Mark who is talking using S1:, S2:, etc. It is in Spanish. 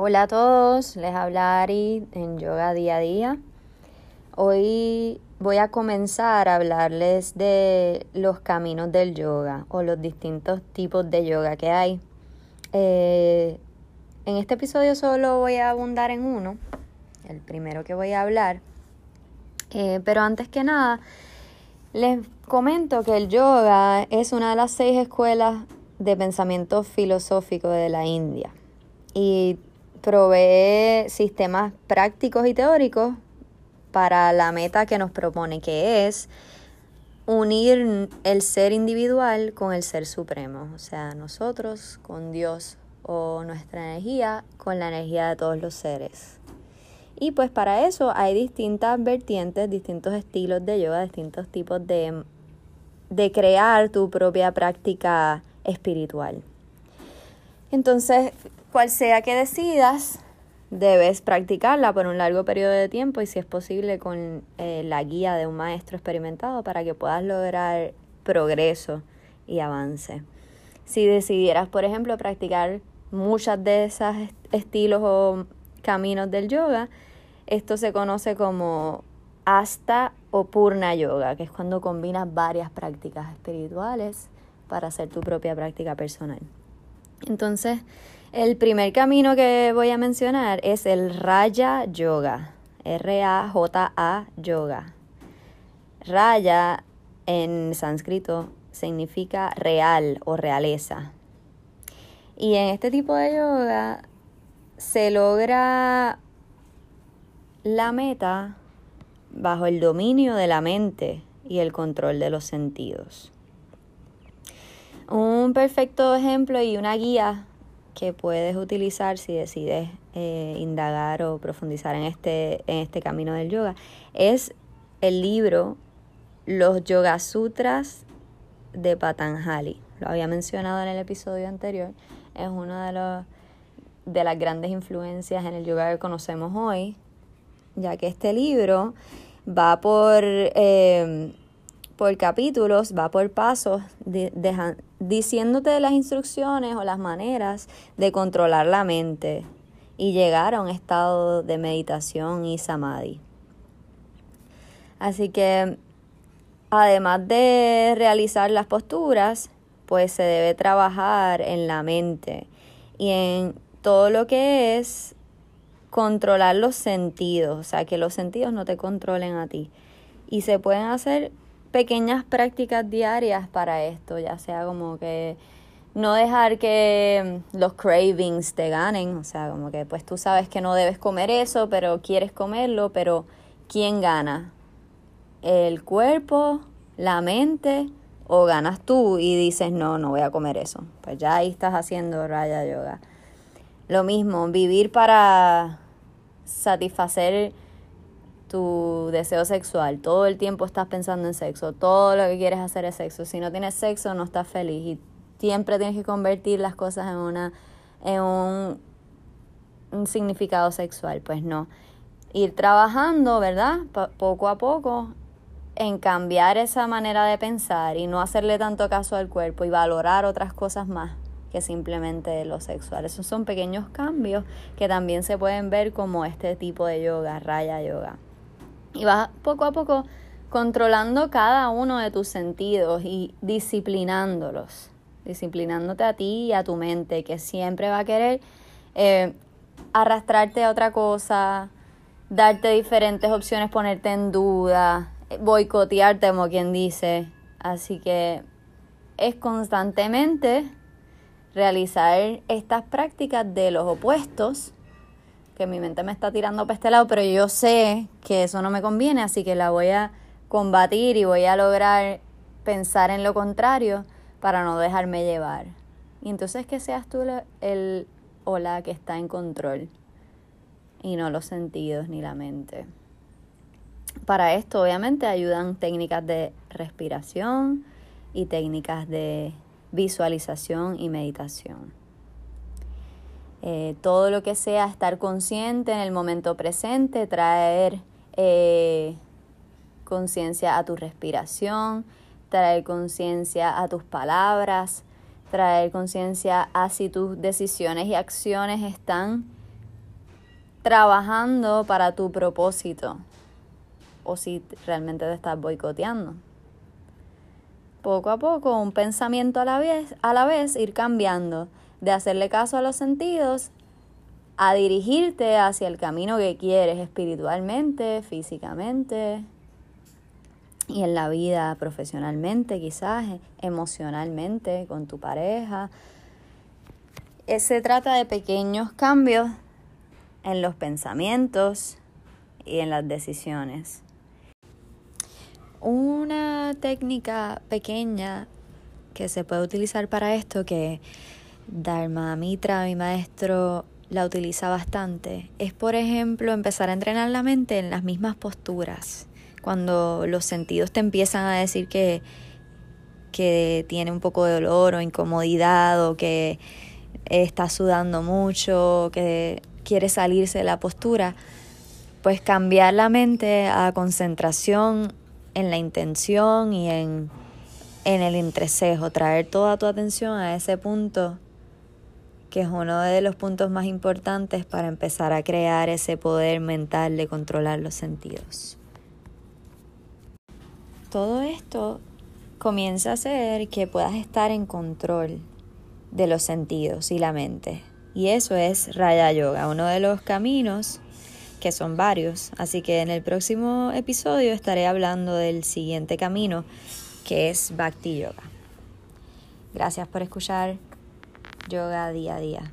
S1: Hola a todos, les habla Ari en Yoga Día a Día. Hoy voy a comenzar a hablarles de los caminos del yoga o los distintos tipos de yoga que hay. Eh, en este episodio solo voy a abundar en uno, el primero que voy a hablar. Eh, pero antes que nada, les comento que el yoga es una de las seis escuelas de pensamiento filosófico de la India y provee sistemas prácticos y teóricos para la meta que nos propone, que es unir el ser individual con el ser supremo, o sea, nosotros con Dios o nuestra energía con la energía de todos los seres. Y pues para eso hay distintas vertientes, distintos estilos de yoga, distintos tipos de, de crear tu propia práctica espiritual. Entonces, cual sea que decidas, debes practicarla por un largo periodo de tiempo y si es posible con eh, la guía de un maestro experimentado para que puedas lograr progreso y avance. Si decidieras, por ejemplo, practicar muchas de esas estilos o caminos del yoga, esto se conoce como hasta o purna yoga, que es cuando combinas varias prácticas espirituales para hacer tu propia práctica personal. Entonces, el primer camino que voy a mencionar es el Raya Yoga, R-A-J-A Yoga. Raya en sánscrito significa real o realeza. Y en este tipo de yoga se logra la meta bajo el dominio de la mente y el control de los sentidos. Un perfecto ejemplo y una guía que puedes utilizar si decides eh, indagar o profundizar en este, en este camino del yoga es el libro Los Yoga Sutras de Patanjali. Lo había mencionado en el episodio anterior. Es uno de los de las grandes influencias en el yoga que conocemos hoy, ya que este libro va por eh, por capítulos, va por pasos, diciéndote las instrucciones o las maneras de controlar la mente y llegar a un estado de meditación y samadhi. Así que, además de realizar las posturas, pues se debe trabajar en la mente y en todo lo que es controlar los sentidos, o sea, que los sentidos no te controlen a ti. Y se pueden hacer pequeñas prácticas diarias para esto, ya sea como que no dejar que los cravings te ganen, o sea, como que pues tú sabes que no debes comer eso, pero quieres comerlo, pero ¿quién gana? ¿El cuerpo, la mente o ganas tú y dices, no, no voy a comer eso? Pues ya ahí estás haciendo raya yoga. Lo mismo, vivir para satisfacer tu deseo sexual, todo el tiempo estás pensando en sexo, todo lo que quieres hacer es sexo. Si no tienes sexo, no estás feliz y siempre tienes que convertir las cosas en una en un, significado sexual, pues no. Ir trabajando, ¿verdad? poco a poco en cambiar esa manera de pensar y no hacerle tanto caso al cuerpo y valorar otras cosas más que simplemente lo sexual. Esos son pequeños cambios que también se pueden ver como este tipo de yoga, raya yoga. Y vas poco a poco controlando cada uno de tus sentidos y disciplinándolos, disciplinándote a ti y a tu mente, que siempre va a querer eh, arrastrarte a otra cosa, darte diferentes opciones, ponerte en duda, boicotearte, como quien dice. Así que es constantemente realizar estas prácticas de los opuestos que mi mente me está tirando para este lado, pero yo sé que eso no me conviene, así que la voy a combatir y voy a lograr pensar en lo contrario para no dejarme llevar. Y entonces que seas tú el o la que está en control y no los sentidos ni la mente. Para esto obviamente ayudan técnicas de respiración y técnicas de visualización y meditación. Eh, todo lo que sea estar consciente en el momento presente, traer eh, conciencia a tu respiración, traer conciencia a tus palabras, traer conciencia a si tus decisiones y acciones están trabajando para tu propósito o si realmente te estás boicoteando. Poco a poco, un pensamiento a la vez, a la vez ir cambiando, de hacerle caso a los sentidos a dirigirte hacia el camino que quieres espiritualmente, físicamente y en la vida profesionalmente, quizás emocionalmente, con tu pareja. Eh, se trata de pequeños cambios en los pensamientos y en las decisiones. Una técnica pequeña que se puede utilizar para esto que Dharma Mitra, mi maestro, la utiliza bastante es, por ejemplo, empezar a entrenar la mente en las mismas posturas. Cuando los sentidos te empiezan a decir que, que tiene un poco de dolor o incomodidad o que está sudando mucho, que quiere salirse de la postura, pues cambiar la mente a concentración en la intención y en, en el entrecejo, traer toda tu atención a ese punto que es uno de los puntos más importantes para empezar a crear ese poder mental de controlar los sentidos. Todo esto comienza a hacer que puedas estar en control de los sentidos y la mente. Y eso es Raya Yoga, uno de los caminos que son varios. Así que en el próximo episodio estaré hablando del siguiente camino, que es Bhakti Yoga. Gracias por escuchar yoga día a día.